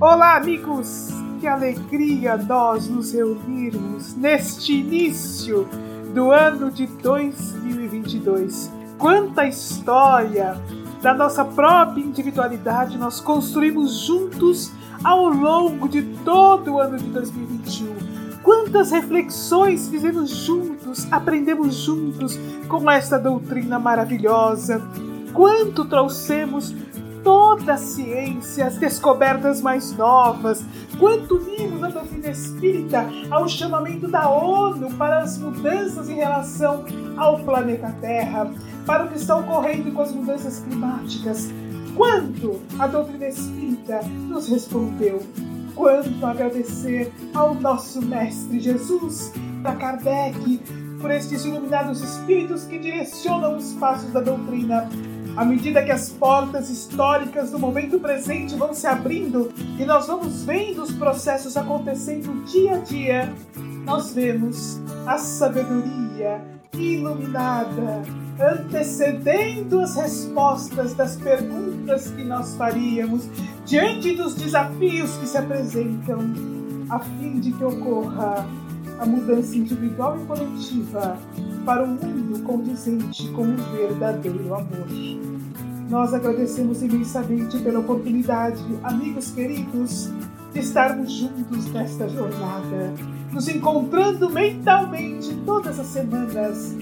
Olá, amigos! Que alegria nós nos reunirmos neste início do ano de 2022. Quanta história da nossa própria individualidade nós construímos juntos ao longo de todo o ano de 2021. Quantas reflexões fizemos juntos, aprendemos juntos com esta doutrina maravilhosa. Quanto trouxemos toda a ciência, as descobertas mais novas, quanto unimos a doutrina espírita ao chamamento da ONU para as mudanças em relação ao planeta Terra, para o que está ocorrendo com as mudanças climáticas. Quanto a doutrina espírita nos respondeu. Quanto agradecer ao nosso Mestre Jesus, a Kardec, por estes iluminados espíritos que direcionam os passos da doutrina à medida que as portas históricas do momento presente vão se abrindo e nós vamos vendo os processos acontecendo dia a dia, nós vemos a sabedoria iluminada antecedendo as respostas das perguntas que nós faríamos diante dos desafios que se apresentam, a fim de que ocorra a mudança individual e coletiva para um mundo condizente com o verdadeiro amor. Nós agradecemos imensamente pela oportunidade, amigos queridos, de estarmos juntos nesta jornada, nos encontrando mentalmente todas as semanas,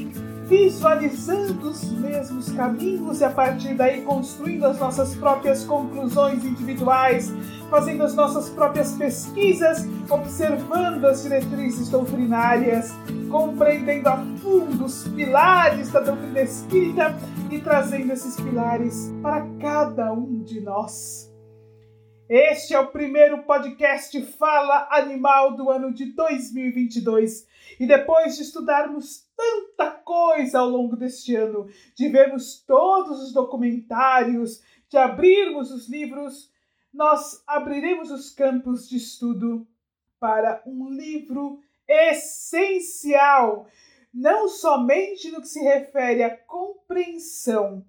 visualizando os mesmos caminhos e a partir daí construindo as nossas próprias conclusões individuais, fazendo as nossas próprias pesquisas, observando as diretrizes doutrinárias, compreendendo a fundo os pilares da doutrina espírita e trazendo esses pilares para cada um de nós. Este é o primeiro podcast Fala Animal do ano de 2022. E depois de estudarmos tanta coisa ao longo deste ano, de vermos todos os documentários, de abrirmos os livros, nós abriremos os campos de estudo para um livro essencial, não somente no que se refere à compreensão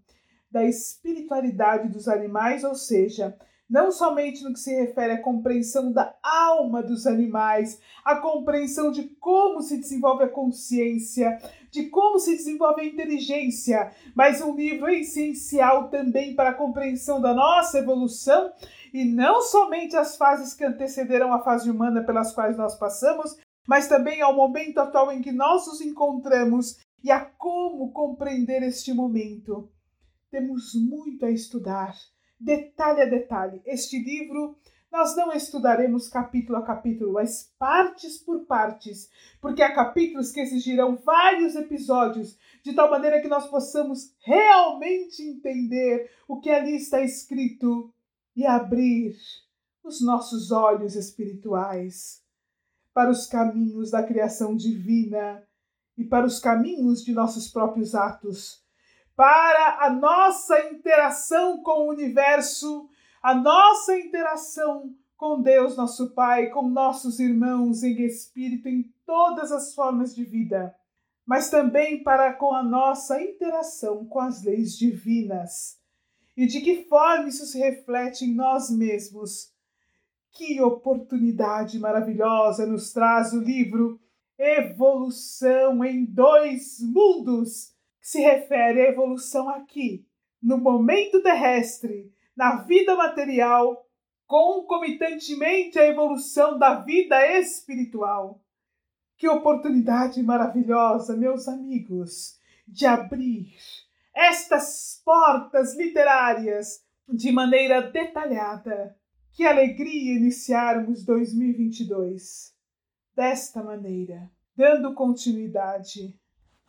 da espiritualidade dos animais, ou seja, não somente no que se refere à compreensão da alma dos animais, a compreensão de como se desenvolve a consciência, de como se desenvolve a inteligência, mas um livro essencial também para a compreensão da nossa evolução e não somente as fases que antecederão a fase humana pelas quais nós passamos, mas também ao momento atual em que nós nos encontramos e a como compreender este momento. Temos muito a estudar detalhe a detalhe. Este livro nós não estudaremos capítulo a capítulo, mas partes por partes, porque há capítulos que exigirão vários episódios, de tal maneira que nós possamos realmente entender o que ali está escrito e abrir os nossos olhos espirituais para os caminhos da criação divina e para os caminhos de nossos próprios atos para a nossa interação com o universo, a nossa interação com Deus, nosso Pai, com nossos irmãos em espírito, em todas as formas de vida, mas também para com a nossa interação com as leis divinas. E de que forma isso se reflete em nós mesmos? Que oportunidade maravilhosa nos traz o livro Evolução em Dois Mundos se refere à evolução aqui, no momento terrestre, na vida material, concomitantemente à evolução da vida espiritual. Que oportunidade maravilhosa, meus amigos, de abrir estas portas literárias de maneira detalhada. Que alegria iniciarmos 2022 desta maneira, dando continuidade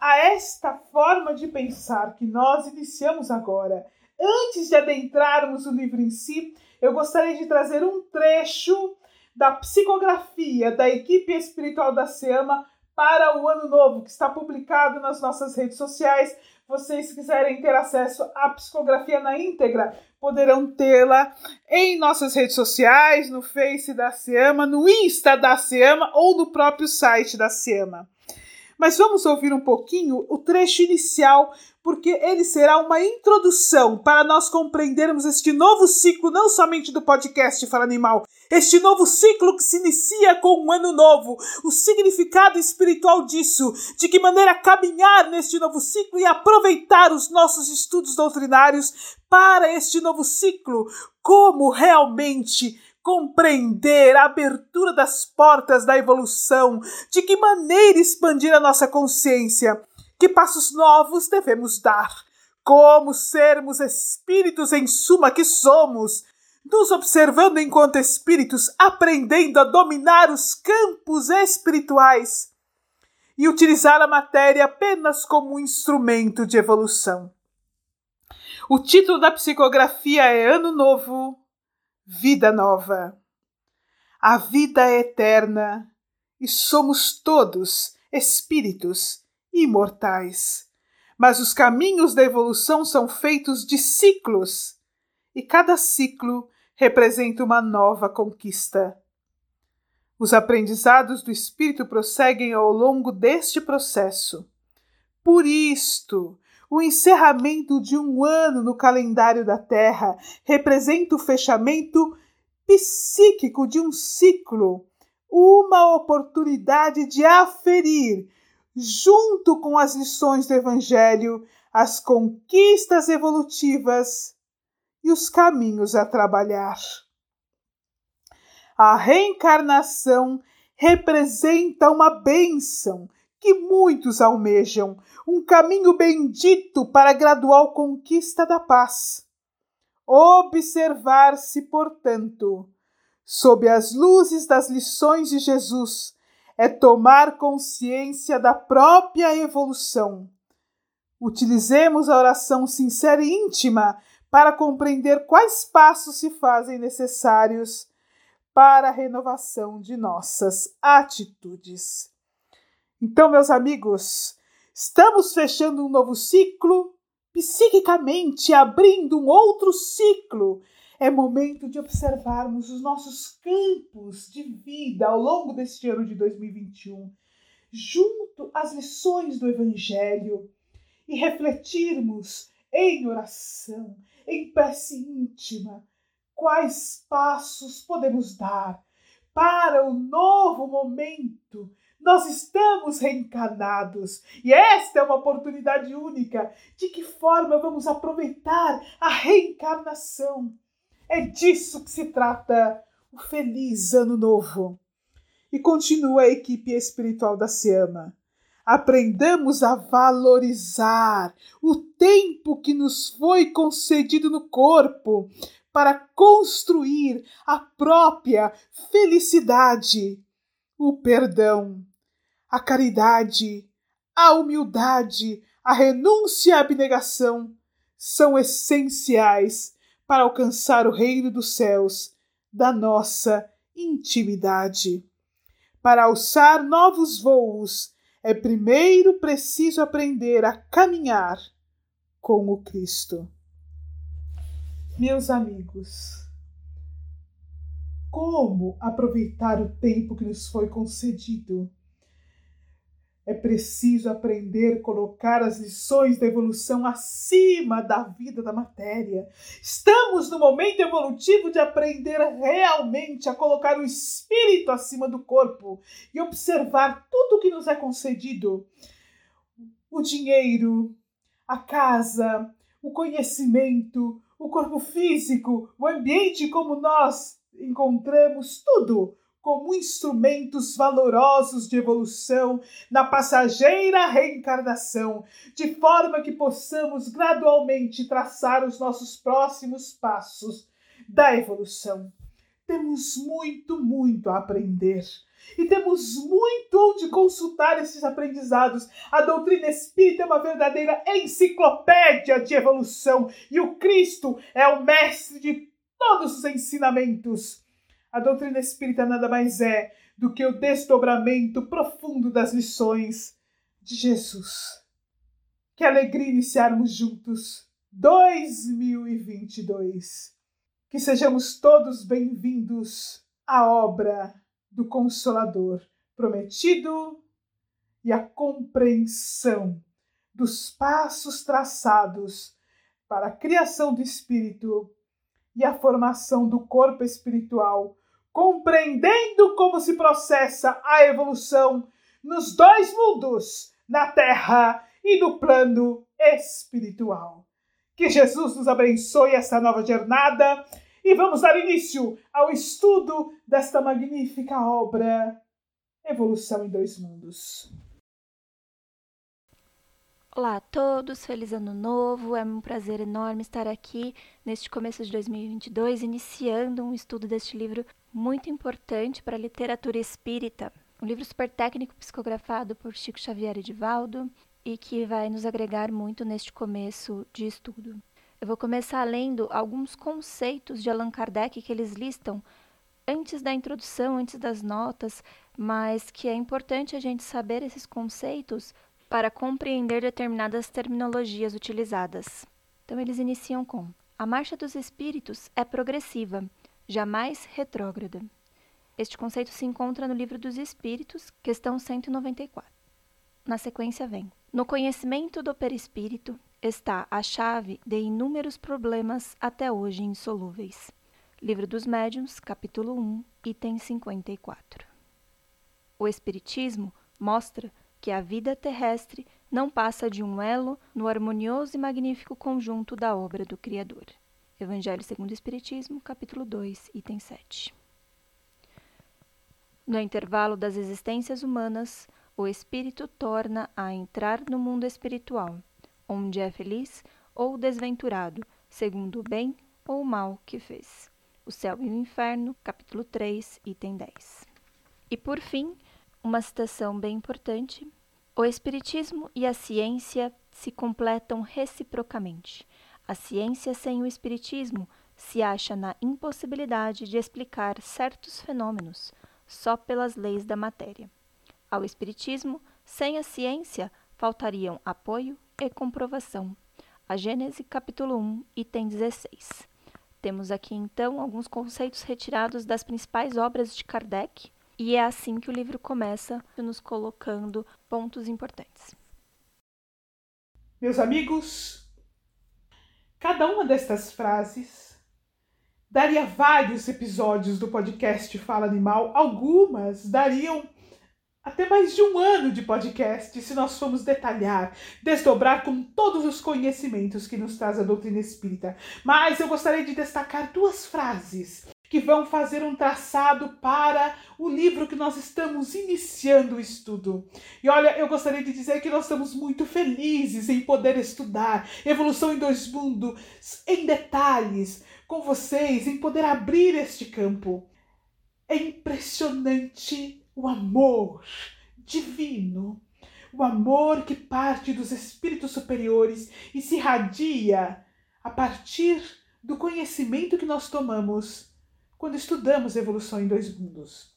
a esta forma de pensar que nós iniciamos agora. Antes de adentrarmos o livro em si, eu gostaria de trazer um trecho da psicografia da equipe espiritual da SEAMA para o ano novo, que está publicado nas nossas redes sociais. Vocês quiserem ter acesso à psicografia na íntegra, poderão tê-la em nossas redes sociais, no Face da SEAMA, no Insta da SEAMA ou no próprio site da SEAMA. Mas vamos ouvir um pouquinho o trecho inicial, porque ele será uma introdução para nós compreendermos este novo ciclo, não somente do podcast Fala Animal, este novo ciclo que se inicia com um ano novo, o significado espiritual disso, de que maneira caminhar neste novo ciclo e aproveitar os nossos estudos doutrinários para este novo ciclo, como realmente compreender a abertura das portas da evolução, de que maneira expandir a nossa consciência, que passos novos devemos dar, como sermos espíritos em suma que somos, nos observando enquanto espíritos, aprendendo a dominar os campos espirituais e utilizar a matéria apenas como um instrumento de evolução. O título da psicografia é Ano Novo, Vida Nova. A vida é eterna e somos todos espíritos imortais. Mas os caminhos da evolução são feitos de ciclos e cada ciclo representa uma nova conquista. Os aprendizados do espírito prosseguem ao longo deste processo. Por isto, o encerramento de um ano no calendário da Terra representa o fechamento psíquico de um ciclo, uma oportunidade de aferir, junto com as lições do Evangelho, as conquistas evolutivas e os caminhos a trabalhar. A reencarnação representa uma bênção que muitos almejam, um caminho bendito para a gradual conquista da paz. Observar-se, portanto, sob as luzes das lições de Jesus, é tomar consciência da própria evolução. Utilizemos a oração sincera e íntima para compreender quais passos se fazem necessários para a renovação de nossas atitudes. Então, meus amigos, estamos fechando um novo ciclo, psiquicamente abrindo um outro ciclo. É momento de observarmos os nossos campos de vida ao longo deste ano de 2021, junto às lições do Evangelho, e refletirmos em oração, em prece íntima, quais passos podemos dar para o novo momento. Nós estamos reencarnados e esta é uma oportunidade única. De que forma vamos aproveitar a reencarnação? É disso que se trata o feliz ano novo. E continua a equipe espiritual da Seama aprendamos a valorizar o tempo que nos foi concedido no corpo para construir a própria felicidade, o perdão, a caridade, a humildade, a renúncia e a abnegação são essenciais para alcançar o reino dos céus da nossa intimidade. Para alçar novos voos é primeiro preciso aprender a caminhar com o Cristo. Meus amigos, como aproveitar o tempo que nos foi concedido? É preciso aprender a colocar as lições da evolução acima da vida da matéria. Estamos no momento evolutivo de aprender realmente a colocar o espírito acima do corpo e observar tudo que nos é concedido: o dinheiro, a casa, o conhecimento, o corpo físico, o ambiente como nós encontramos tudo como instrumentos valorosos de evolução na passageira reencarnação, de forma que possamos gradualmente traçar os nossos próximos passos da evolução. Temos muito, muito a aprender. E temos muito onde consultar esses aprendizados. A doutrina espírita é uma verdadeira enciclopédia de evolução e o Cristo é o mestre de todos os ensinamentos. A doutrina espírita nada mais é do que o desdobramento profundo das lições de Jesus. Que alegria iniciarmos juntos 2022. Que sejamos todos bem-vindos à obra do Consolador prometido e à compreensão dos passos traçados para a criação do espírito e a formação do corpo espiritual, compreendendo como se processa a evolução nos dois mundos, na terra e no plano espiritual. Que Jesus nos abençoe essa nova jornada e vamos dar início ao estudo desta magnífica obra Evolução em Dois Mundos. Olá a todos, feliz ano novo. É um prazer enorme estar aqui neste começo de 2022, iniciando um estudo deste livro muito importante para a literatura espírita. Um livro super técnico psicografado por Chico Xavier Edivaldo e que vai nos agregar muito neste começo de estudo. Eu vou começar lendo alguns conceitos de Allan Kardec que eles listam antes da introdução, antes das notas, mas que é importante a gente saber esses conceitos para compreender determinadas terminologias utilizadas. Então, eles iniciam com: A marcha dos espíritos é progressiva, jamais retrógrada. Este conceito se encontra no Livro dos Espíritos, questão 194. Na sequência vem: No conhecimento do perispírito está a chave de inúmeros problemas até hoje insolúveis. Livro dos Médiuns, capítulo 1, item 54. O Espiritismo mostra que a vida terrestre não passa de um elo no harmonioso e magnífico conjunto da obra do Criador. Evangelho segundo o Espiritismo, capítulo 2, item 7. No intervalo das existências humanas, o espírito torna a entrar no mundo espiritual, onde é feliz ou desventurado, segundo o bem ou o mal que fez. O céu e o inferno, capítulo 3, item 10. E por fim, uma citação bem importante: O Espiritismo e a ciência se completam reciprocamente. A ciência sem o Espiritismo se acha na impossibilidade de explicar certos fenômenos só pelas leis da matéria. Ao Espiritismo, sem a ciência, faltariam apoio e comprovação. A Gênese, capítulo 1, item 16. Temos aqui então alguns conceitos retirados das principais obras de Kardec, e é assim que o livro começa, nos colocando pontos importantes. Meus amigos, cada uma destas frases daria vários episódios do podcast Fala Animal, algumas dariam até mais de um ano de podcast se nós formos detalhar, desdobrar com todos os conhecimentos que nos traz a doutrina espírita. Mas eu gostaria de destacar duas frases que vão fazer um traçado para o livro que nós estamos iniciando o estudo. E olha, eu gostaria de dizer que nós estamos muito felizes em poder estudar Evolução em Dois Mundos em detalhes com vocês, em poder abrir este campo. É impressionante o amor divino, o amor que parte dos espíritos superiores e se irradia a partir do conhecimento que nós tomamos quando estudamos evolução em dois mundos.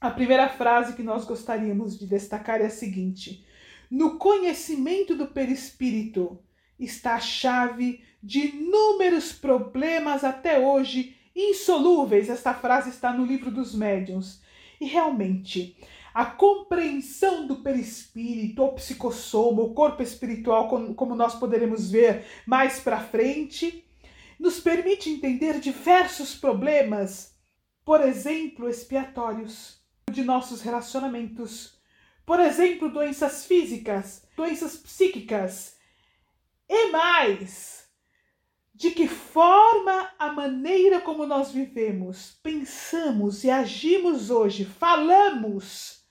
A primeira frase que nós gostaríamos de destacar é a seguinte: No conhecimento do perispírito está a chave de inúmeros problemas até hoje insolúveis. Esta frase está no livro dos médiuns. E realmente, a compreensão do perispírito, o psicossoma, o corpo espiritual, como nós poderemos ver mais para frente, nos permite entender diversos problemas, por exemplo, expiatórios de nossos relacionamentos, por exemplo, doenças físicas, doenças psíquicas e mais. De que forma a maneira como nós vivemos, pensamos e agimos hoje, falamos,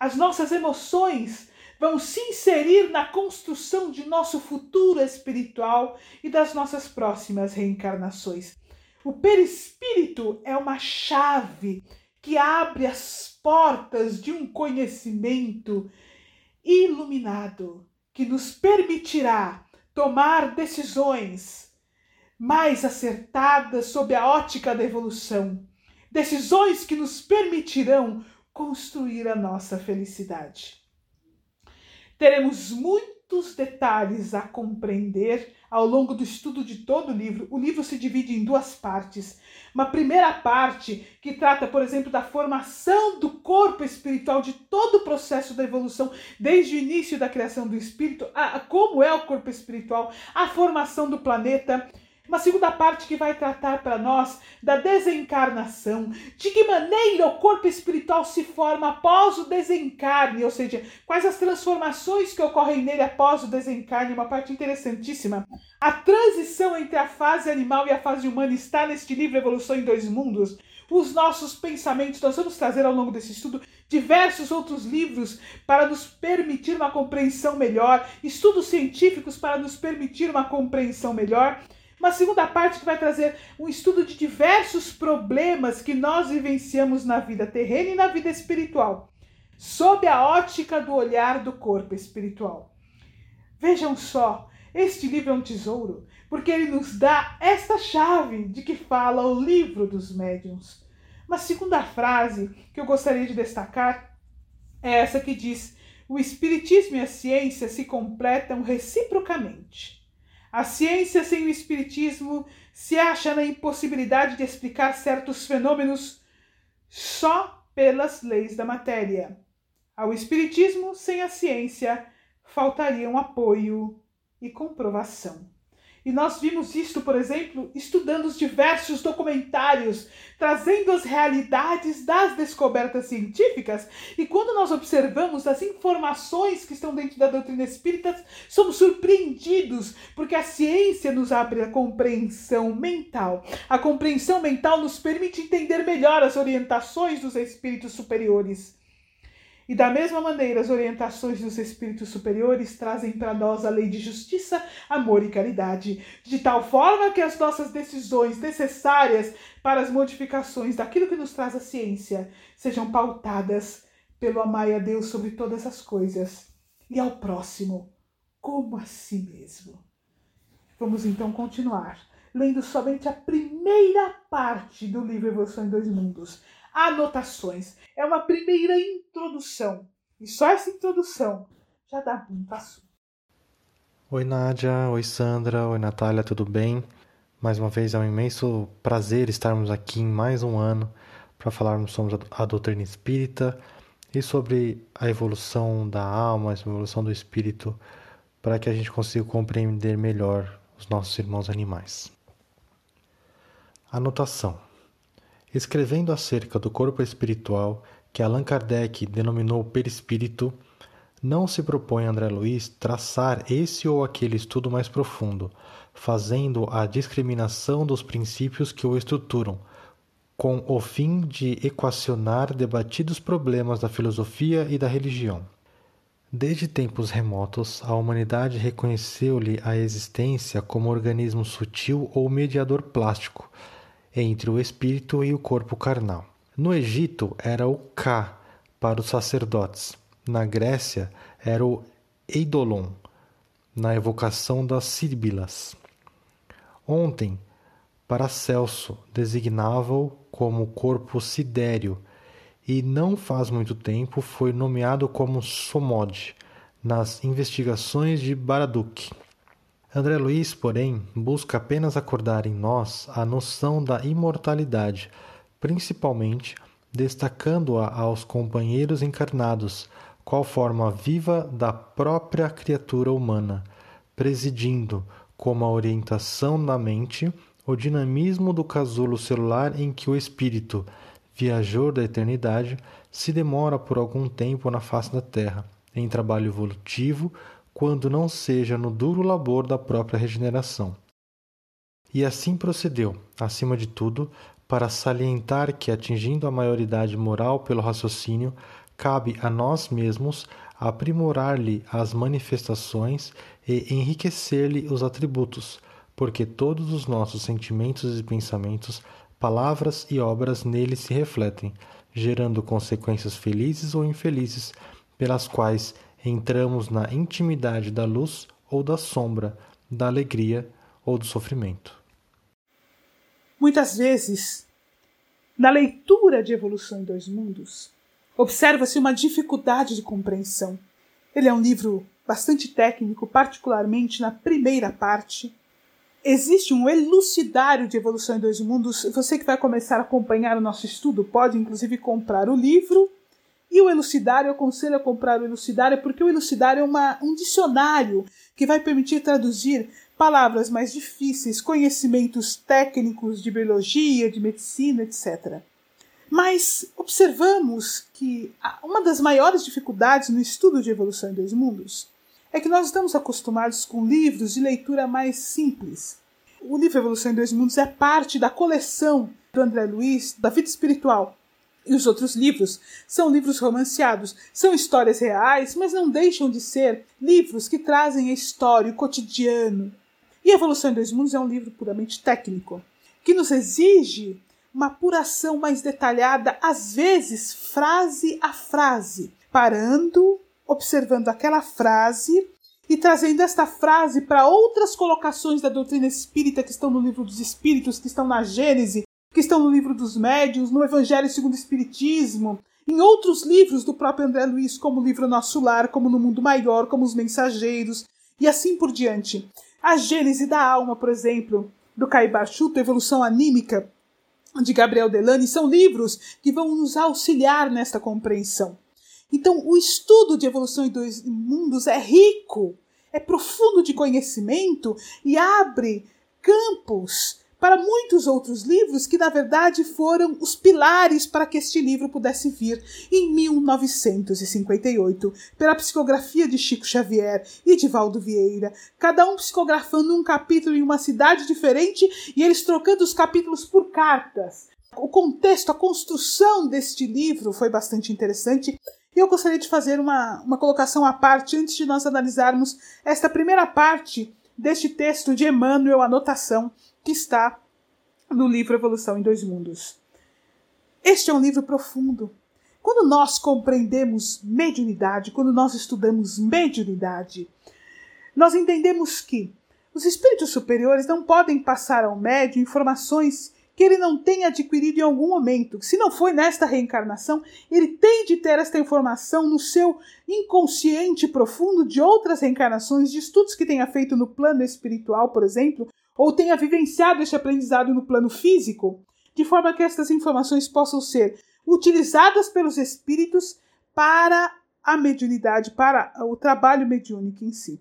as nossas emoções vão se inserir na construção de nosso futuro espiritual e das nossas próximas reencarnações. O perispírito é uma chave que abre as portas de um conhecimento iluminado que nos permitirá tomar decisões mais acertadas sob a ótica da evolução, decisões que nos permitirão construir a nossa felicidade teremos muito muitos detalhes a compreender ao longo do estudo de todo o livro. O livro se divide em duas partes. Uma primeira parte que trata, por exemplo, da formação do corpo espiritual, de todo o processo da evolução, desde o início da criação do espírito, a, como é o corpo espiritual, a formação do planeta uma segunda parte que vai tratar para nós da desencarnação, de que maneira o corpo espiritual se forma após o desencarne, ou seja, quais as transformações que ocorrem nele após o desencarne, uma parte interessantíssima. A transição entre a fase animal e a fase humana está neste livro Evolução em Dois Mundos. Os nossos pensamentos, nós vamos trazer ao longo desse estudo diversos outros livros para nos permitir uma compreensão melhor, estudos científicos para nos permitir uma compreensão melhor. Uma segunda parte que vai trazer um estudo de diversos problemas que nós vivenciamos na vida terrena e na vida espiritual, sob a ótica do olhar do corpo espiritual. Vejam só, este livro é um tesouro, porque ele nos dá esta chave de que fala o livro dos médiuns. Uma segunda frase que eu gostaria de destacar é essa que diz: o Espiritismo e a ciência se completam reciprocamente. A ciência sem o espiritismo se acha na impossibilidade de explicar certos fenômenos só pelas leis da matéria. Ao espiritismo sem a ciência faltariam apoio e comprovação. E nós vimos isto, por exemplo, estudando os diversos documentários, trazendo as realidades das descobertas científicas. E quando nós observamos as informações que estão dentro da doutrina espírita, somos surpreendidos, porque a ciência nos abre a compreensão mental. A compreensão mental nos permite entender melhor as orientações dos espíritos superiores. E da mesma maneira, as orientações dos espíritos superiores trazem para nós a lei de justiça, amor e caridade, de tal forma que as nossas decisões necessárias para as modificações daquilo que nos traz a ciência sejam pautadas pelo amar a Deus sobre todas as coisas e ao próximo como a si mesmo. Vamos então continuar lendo somente a primeira parte do livro Evolução em Dois Mundos, anotações. É uma primeira introdução. E só essa introdução já dá muito assunto. Oi, Nádia. Oi, Sandra. Oi, Natália. Tudo bem? Mais uma vez é um imenso prazer estarmos aqui em mais um ano para falarmos sobre a doutrina espírita e sobre a evolução da alma, a evolução do espírito, para que a gente consiga compreender melhor os nossos irmãos animais. Anotação: Escrevendo acerca do corpo espiritual, que Allan Kardec denominou perispírito, não se propõe André Luiz traçar esse ou aquele estudo mais profundo, fazendo a discriminação dos princípios que o estruturam, com o fim de equacionar debatidos problemas da filosofia e da religião. Desde tempos remotos, a humanidade reconheceu-lhe a existência como organismo sutil ou mediador plástico entre o espírito e o corpo carnal. No Egito era o Ka para os sacerdotes. Na Grécia era o Eidolon, na evocação das síbilas. Ontem, Paracelso designava-o como corpo sidéreo e não faz muito tempo foi nomeado como Somod nas investigações de Baraduc. André Luiz, porém, busca apenas acordar em nós a noção da imortalidade, principalmente destacando-a aos companheiros encarnados, qual forma viva da própria criatura humana, presidindo, como a orientação da mente, o dinamismo do casulo celular em que o espírito, viajor da eternidade, se demora por algum tempo na face da Terra, em trabalho evolutivo, quando não seja no duro labor da própria regeneração. E assim procedeu, acima de tudo, para salientar que, atingindo a maioridade moral pelo raciocínio, cabe a nós mesmos aprimorar-lhe as manifestações e enriquecer-lhe os atributos, porque todos os nossos sentimentos e pensamentos, palavras e obras nele se refletem, gerando consequências felizes ou infelizes, pelas quais entramos na intimidade da luz ou da sombra, da alegria ou do sofrimento. Muitas vezes, na leitura de Evolução em Dois Mundos, observa-se uma dificuldade de compreensão. Ele é um livro bastante técnico, particularmente na primeira parte. Existe um elucidário de evolução em dois mundos. Você que vai começar a acompanhar o nosso estudo pode, inclusive, comprar o livro. E o elucidário, eu aconselho a comprar o elucidário, porque o elucidário é uma, um dicionário que vai permitir traduzir palavras mais difíceis, conhecimentos técnicos de biologia, de medicina, etc. Mas observamos que uma das maiores dificuldades no estudo de evolução em dois mundos é que nós estamos acostumados com livros de leitura mais simples. O livro Evolução em Dois Mundos é parte da coleção do André Luiz, da vida espiritual. E os outros livros são livros romanceados, são histórias reais, mas não deixam de ser livros que trazem a história, o cotidiano. E Evolução em Dois Mundos é um livro puramente técnico, que nos exige uma apuração mais detalhada, às vezes frase a frase, parando observando aquela frase e trazendo esta frase para outras colocações da doutrina espírita que estão no livro dos Espíritos, que estão na Gênese, que estão no livro dos Médiuns, no Evangelho segundo o Espiritismo, em outros livros do próprio André Luiz, como o livro Nosso Lar, como No Mundo Maior, como Os Mensageiros, e assim por diante. A Gênese da Alma, por exemplo, do Caibar Chuto, Evolução Anímica, de Gabriel Delane, são livros que vão nos auxiliar nesta compreensão. Então, o estudo de evolução em dois mundos é rico, é profundo de conhecimento e abre campos para muitos outros livros que, na verdade, foram os pilares para que este livro pudesse vir em 1958, pela psicografia de Chico Xavier e de Valdo Vieira, cada um psicografando um capítulo em uma cidade diferente e eles trocando os capítulos por cartas. O contexto, a construção deste livro foi bastante interessante e eu gostaria de fazer uma, uma colocação à parte antes de nós analisarmos esta primeira parte deste texto de Emmanuel, anotação, que está no livro Evolução em Dois Mundos. Este é um livro profundo. Quando nós compreendemos mediunidade, quando nós estudamos mediunidade, nós entendemos que os espíritos superiores não podem passar ao médium informações que ele não tenha adquirido em algum momento. Se não foi nesta reencarnação, ele tem de ter esta informação no seu inconsciente profundo de outras reencarnações, de estudos que tenha feito no plano espiritual, por exemplo, ou tenha vivenciado este aprendizado no plano físico, de forma que estas informações possam ser utilizadas pelos espíritos para a mediunidade, para o trabalho mediúnico em si.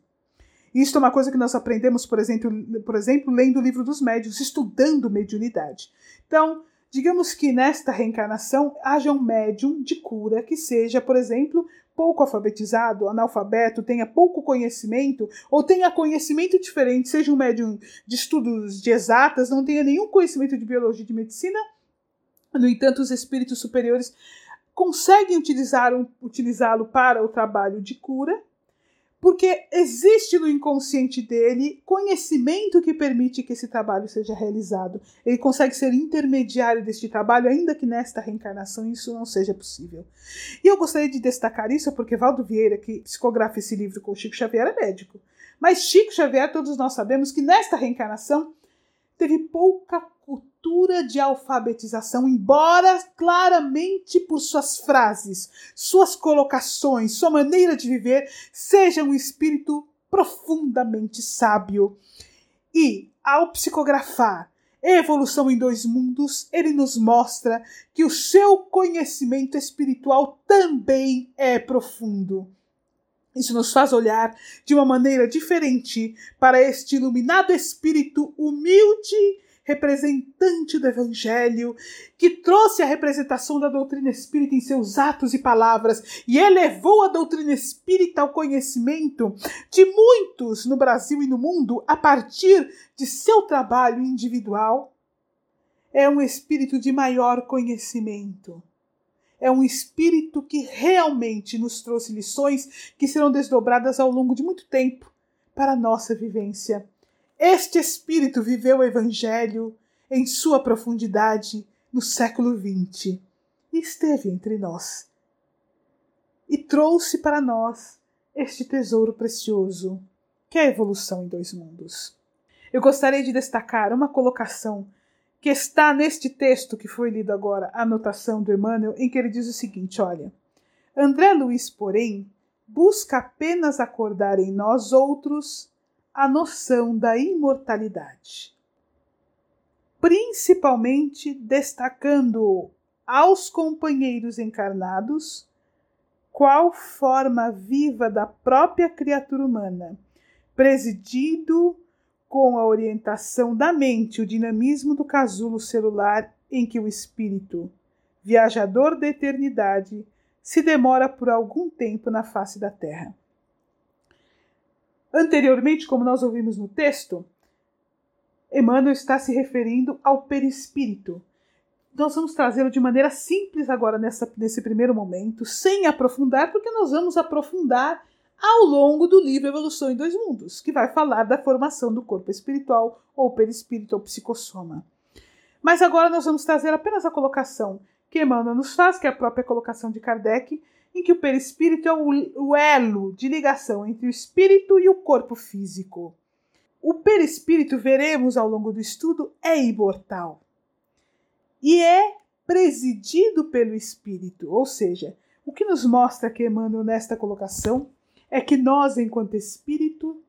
Isto é uma coisa que nós aprendemos, por exemplo, por exemplo, lendo o livro dos médios, estudando mediunidade. Então, digamos que nesta reencarnação haja um médium de cura que seja, por exemplo, pouco alfabetizado, analfabeto, tenha pouco conhecimento, ou tenha conhecimento diferente, seja um médium de estudos de exatas, não tenha nenhum conhecimento de biologia e de medicina. No entanto, os espíritos superiores conseguem utilizá-lo para o trabalho de cura porque existe no inconsciente dele conhecimento que permite que esse trabalho seja realizado. Ele consegue ser intermediário deste trabalho, ainda que nesta reencarnação isso não seja possível. E eu gostaria de destacar isso porque Valdo Vieira, que psicografa esse livro com Chico Xavier, é médico. Mas Chico Xavier, todos nós sabemos que nesta reencarnação teve pouca cultura de alfabetização, embora claramente por suas frases, suas colocações, sua maneira de viver, seja um espírito profundamente sábio. E, ao psicografar Evolução em Dois Mundos, ele nos mostra que o seu conhecimento espiritual também é profundo. Isso nos faz olhar de uma maneira diferente para este iluminado espírito humilde, representante do Evangelho, que trouxe a representação da doutrina espírita em seus atos e palavras e elevou a doutrina espírita ao conhecimento de muitos no Brasil e no mundo a partir de seu trabalho individual. É um espírito de maior conhecimento é um espírito que realmente nos trouxe lições que serão desdobradas ao longo de muito tempo para a nossa vivência. Este espírito viveu o Evangelho em sua profundidade no século XX e esteve entre nós. E trouxe para nós este tesouro precioso, que é a evolução em dois mundos. Eu gostaria de destacar uma colocação que está neste texto que foi lido agora, a anotação do Emmanuel, em que ele diz o seguinte: olha, André Luiz, porém, busca apenas acordar em nós outros a noção da imortalidade, principalmente destacando aos companheiros encarnados qual forma viva da própria criatura humana, presidido com a orientação da mente, o dinamismo do casulo celular em que o espírito, viajador da eternidade, se demora por algum tempo na face da Terra. Anteriormente, como nós ouvimos no texto, Emmanuel está se referindo ao perispírito. Nós vamos trazê-lo de maneira simples agora nessa, nesse primeiro momento, sem aprofundar, porque nós vamos aprofundar ao longo do livro Evolução em Dois Mundos, que vai falar da formação do corpo espiritual, ou perispírito, ou psicossoma. Mas agora nós vamos trazer apenas a colocação que Emmanuel nos faz, que é a própria colocação de Kardec, em que o perispírito é o elo de ligação entre o espírito e o corpo físico. O perispírito, veremos ao longo do estudo, é imortal e é presidido pelo espírito, ou seja, o que nos mostra que Emmanuel nesta colocação é que nós, enquanto espírito,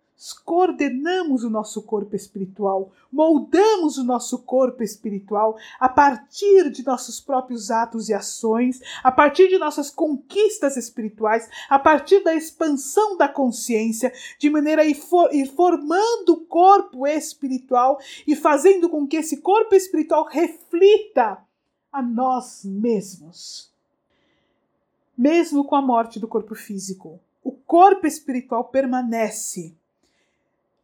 coordenamos o nosso corpo espiritual, moldamos o nosso corpo espiritual a partir de nossos próprios atos e ações, a partir de nossas conquistas espirituais, a partir da expansão da consciência, de maneira a ir, for, ir formando o corpo espiritual e fazendo com que esse corpo espiritual reflita a nós mesmos. Mesmo com a morte do corpo físico, o corpo espiritual permanece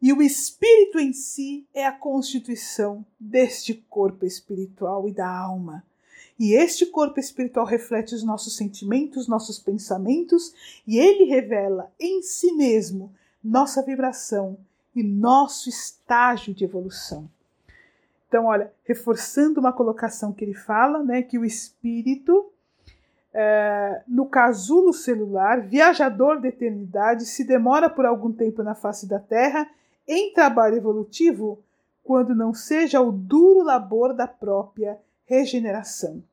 e o espírito em si é a constituição deste corpo espiritual e da alma. E este corpo espiritual reflete os nossos sentimentos, nossos pensamentos, e ele revela em si mesmo nossa vibração e nosso estágio de evolução. Então, olha, reforçando uma colocação que ele fala, né, que o espírito, é, no casulo celular, viajador da eternidade, se demora por algum tempo na face da Terra em trabalho evolutivo quando não seja o duro labor da própria regeneração.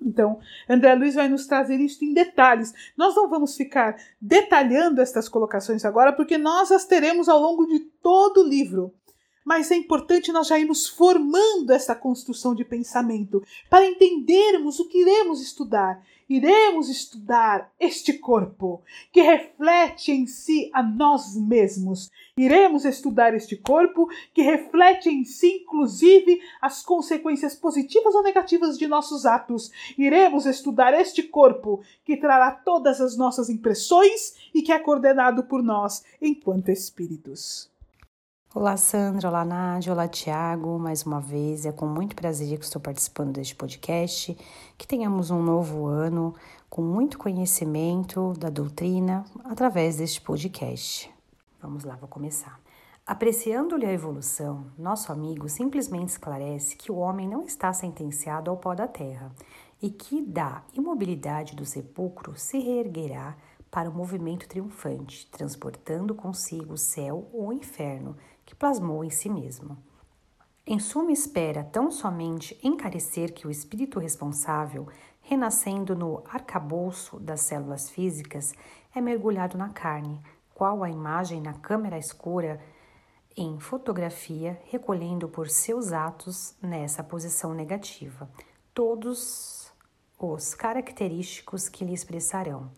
Então, André Luiz vai nos trazer isso em detalhes. Nós não vamos ficar detalhando estas colocações agora, porque nós as teremos ao longo de todo o livro. Mas é importante nós já irmos formando essa construção de pensamento para entendermos o que iremos estudar iremos estudar este corpo que reflete em si a nós mesmos. Iremos estudar este corpo que reflete em si, inclusive, as consequências positivas ou negativas de nossos atos. Iremos estudar este corpo que trará todas as nossas impressões e que é coordenado por nós enquanto espíritos. Olá, Sandra. Olá, Nádia. Olá, Tiago. Mais uma vez, é com muito prazer que estou participando deste podcast. Que tenhamos um novo ano com muito conhecimento da doutrina através deste podcast. Vamos lá, vou começar. Apreciando-lhe a evolução, nosso amigo simplesmente esclarece que o homem não está sentenciado ao pó da terra e que da imobilidade do sepulcro se reerguerá para o movimento triunfante, transportando consigo o céu ou o inferno que plasmou em si mesmo. Em suma, espera tão somente encarecer que o espírito responsável, renascendo no arcabouço das células físicas, é mergulhado na carne, qual a imagem na câmera escura em fotografia, recolhendo por seus atos nessa posição negativa. Todos os característicos que lhe expressarão.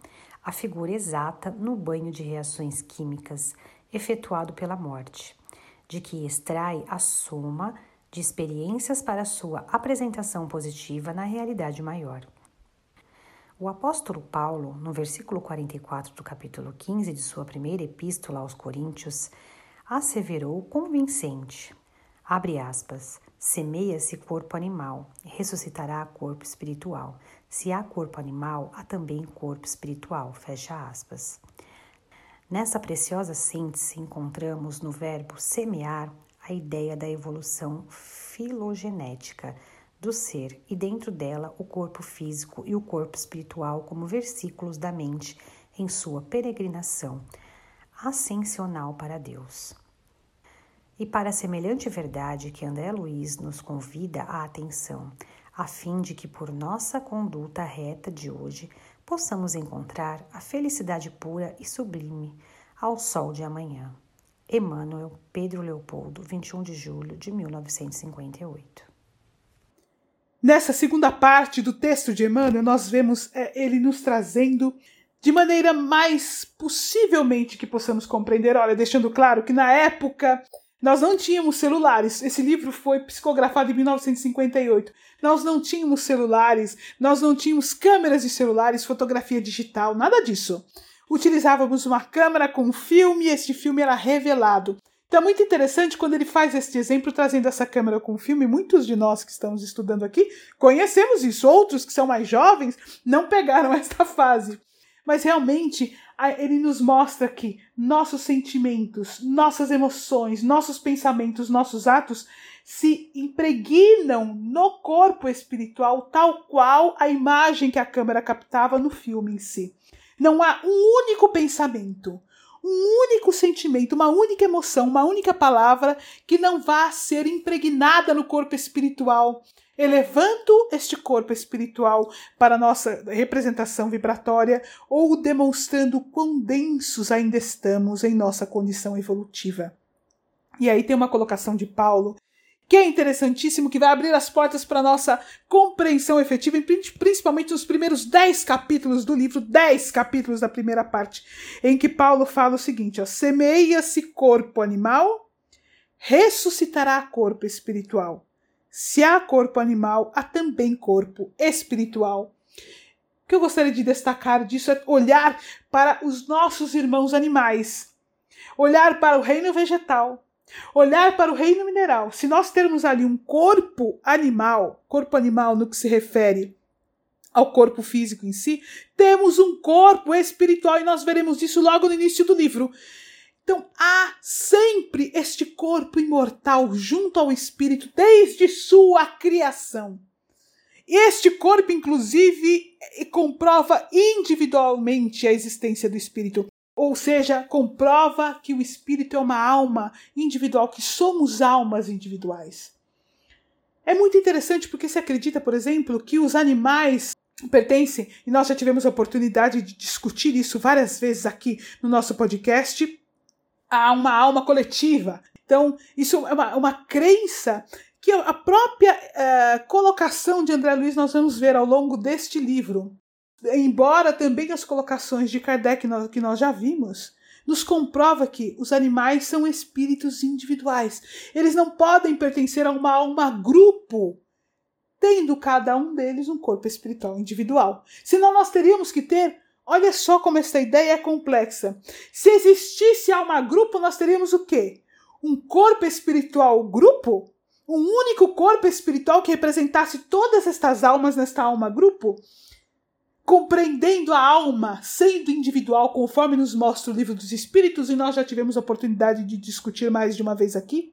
A figura exata no banho de reações químicas efetuado pela morte de que extrai a soma de experiências para sua apresentação positiva na realidade maior. O apóstolo Paulo, no versículo 44 do capítulo 15 de sua primeira epístola aos Coríntios, asseverou convincente, abre aspas, semeia-se corpo animal, ressuscitará corpo espiritual. Se há corpo animal, há também corpo espiritual, fecha aspas. Nessa preciosa síntese, encontramos no verbo semear a ideia da evolução filogenética do ser e dentro dela o corpo físico e o corpo espiritual como versículos da mente em sua peregrinação ascensional para Deus. E para semelhante verdade que André Luiz nos convida à atenção, a fim de que por nossa conduta reta de hoje possamos encontrar a felicidade pura e sublime ao sol de amanhã. Emmanuel Pedro Leopoldo, 21 de julho de 1958. Nessa segunda parte do texto de Emmanuel, nós vemos é, ele nos trazendo de maneira mais possivelmente que possamos compreender. Olha, deixando claro que na época nós não tínhamos celulares. Esse livro foi psicografado em 1958. Nós não tínhamos celulares, nós não tínhamos câmeras de celulares, fotografia digital, nada disso. Utilizávamos uma câmera com um filme e este filme era revelado. Então é muito interessante quando ele faz este exemplo trazendo essa câmera com filme. Muitos de nós que estamos estudando aqui conhecemos isso, outros que são mais jovens não pegaram esta fase. Mas realmente ele nos mostra que nossos sentimentos, nossas emoções, nossos pensamentos, nossos atos se impregnam no corpo espiritual, tal qual a imagem que a câmera captava no filme em si. Não há um único pensamento, um único sentimento, uma única emoção, uma única palavra que não vá ser impregnada no corpo espiritual elevando este corpo espiritual para nossa representação vibratória ou demonstrando quão densos ainda estamos em nossa condição evolutiva. E aí tem uma colocação de Paulo que é interessantíssimo, que vai abrir as portas para nossa compreensão efetiva, principalmente nos primeiros dez capítulos do livro, dez capítulos da primeira parte, em que Paulo fala o seguinte: semeia-se corpo animal, ressuscitará corpo espiritual. Se há corpo animal, há também corpo espiritual. O que eu gostaria de destacar disso é olhar para os nossos irmãos animais, olhar para o reino vegetal, olhar para o reino mineral. Se nós termos ali um corpo animal, corpo animal no que se refere ao corpo físico em si, temos um corpo espiritual e nós veremos isso logo no início do livro. Então há sempre este corpo imortal junto ao espírito desde sua criação. Este corpo, inclusive, comprova individualmente a existência do espírito. Ou seja, comprova que o espírito é uma alma individual, que somos almas individuais. É muito interessante porque se acredita, por exemplo, que os animais pertencem, e nós já tivemos a oportunidade de discutir isso várias vezes aqui no nosso podcast, a uma alma coletiva. Então, isso é uma, uma crença que a própria uh, colocação de André Luiz nós vamos ver ao longo deste livro. Embora também as colocações de Kardec que nós já vimos, nos comprova que os animais são espíritos individuais. Eles não podem pertencer a uma alma grupo, tendo cada um deles um corpo espiritual individual. Senão nós teríamos que ter Olha só como essa ideia é complexa. Se existisse alma grupo, nós teríamos o quê? Um corpo espiritual grupo? Um único corpo espiritual que representasse todas estas almas nesta alma grupo? Compreendendo a alma sendo individual, conforme nos mostra o livro dos Espíritos, e nós já tivemos a oportunidade de discutir mais de uma vez aqui.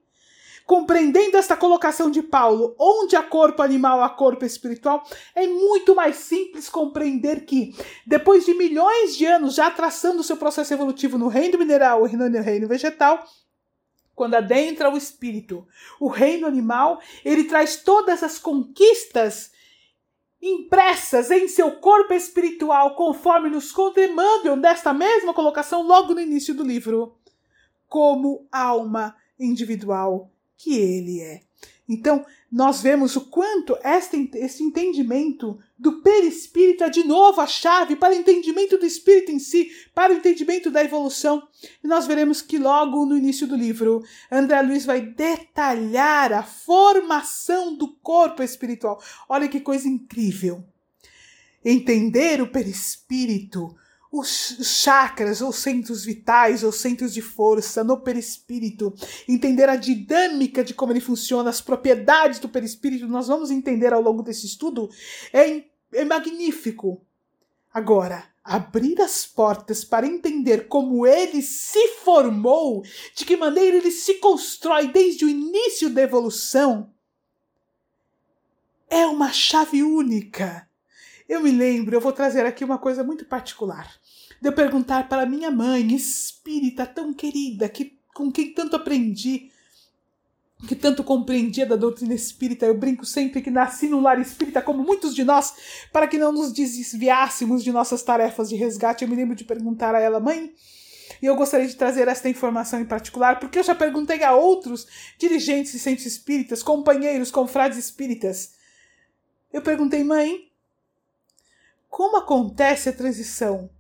Compreendendo esta colocação de Paulo, onde há corpo animal, há corpo espiritual, é muito mais simples compreender que, depois de milhões de anos já traçando o seu processo evolutivo no reino mineral e no reino vegetal, quando adentra o espírito, o reino animal, ele traz todas as conquistas impressas em seu corpo espiritual, conforme nos conta Emmanuel desta mesma colocação logo no início do livro, como alma individual que ele é. Então, nós vemos o quanto este, entendimento do perispírito é de novo a chave para o entendimento do espírito em si, para o entendimento da evolução. E nós veremos que logo no início do livro, André Luiz vai detalhar a formação do corpo espiritual. Olha que coisa incrível. Entender o perispírito os chakras, ou centros vitais, ou centros de força no perispírito, entender a dinâmica de como ele funciona, as propriedades do perispírito, nós vamos entender ao longo desse estudo, é, é magnífico. Agora, abrir as portas para entender como ele se formou, de que maneira ele se constrói desde o início da evolução, é uma chave única eu me lembro, eu vou trazer aqui uma coisa muito particular. De eu perguntar para minha mãe, espírita tão querida, que, com quem tanto aprendi, que tanto compreendia da doutrina espírita. Eu brinco sempre que nasci num lar espírita, como muitos de nós, para que não nos desviássemos de nossas tarefas de resgate. Eu me lembro de perguntar a ela, mãe, e eu gostaria de trazer esta informação em particular, porque eu já perguntei a outros dirigentes e centros espíritas, companheiros, confrades espíritas. Eu perguntei, mãe, como acontece a transição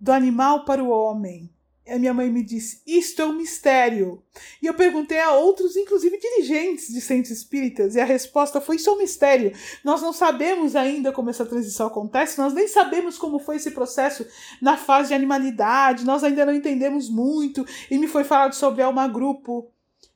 do animal para o homem? a minha mãe me disse: Isto é um mistério. E eu perguntei a outros, inclusive dirigentes de centros espíritas, e a resposta foi: Isso é um mistério. Nós não sabemos ainda como essa transição acontece, nós nem sabemos como foi esse processo na fase de animalidade, nós ainda não entendemos muito. E me foi falado sobre Alma Grupo.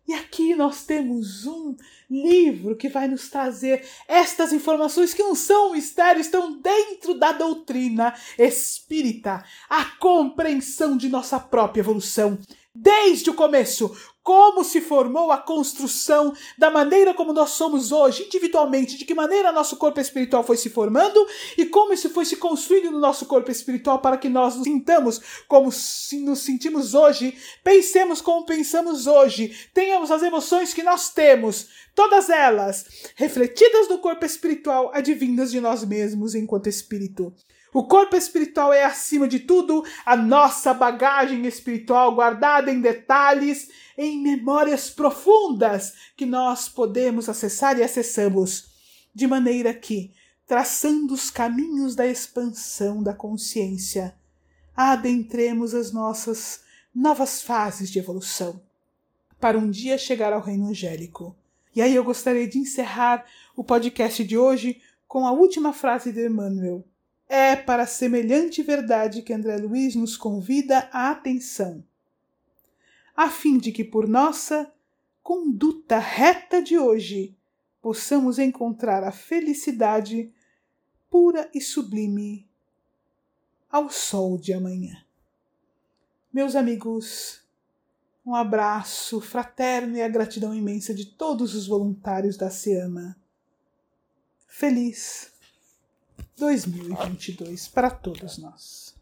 E aqui nós temos um livro que vai nos trazer estas informações que não são mistério, estão dentro da doutrina espírita, a compreensão de nossa própria evolução. Desde o começo, como se formou a construção da maneira como nós somos hoje, individualmente, de que maneira nosso corpo espiritual foi se formando e como isso foi se construindo no nosso corpo espiritual para que nós nos sintamos como nos sentimos hoje, pensemos como pensamos hoje, tenhamos as emoções que nós temos, todas elas refletidas no corpo espiritual, advindas de nós mesmos enquanto espírito. O corpo espiritual é, acima de tudo, a nossa bagagem espiritual guardada em detalhes, em memórias profundas que nós podemos acessar e acessamos, de maneira que, traçando os caminhos da expansão da consciência, adentremos as nossas novas fases de evolução, para um dia chegar ao reino angélico. E aí eu gostaria de encerrar o podcast de hoje com a última frase de Emmanuel é para semelhante verdade que André Luiz nos convida à atenção, a fim de que por nossa conduta reta de hoje possamos encontrar a felicidade pura e sublime ao sol de amanhã. Meus amigos, um abraço fraterno e a gratidão imensa de todos os voluntários da SEAMA. Feliz 2022 para todos nós.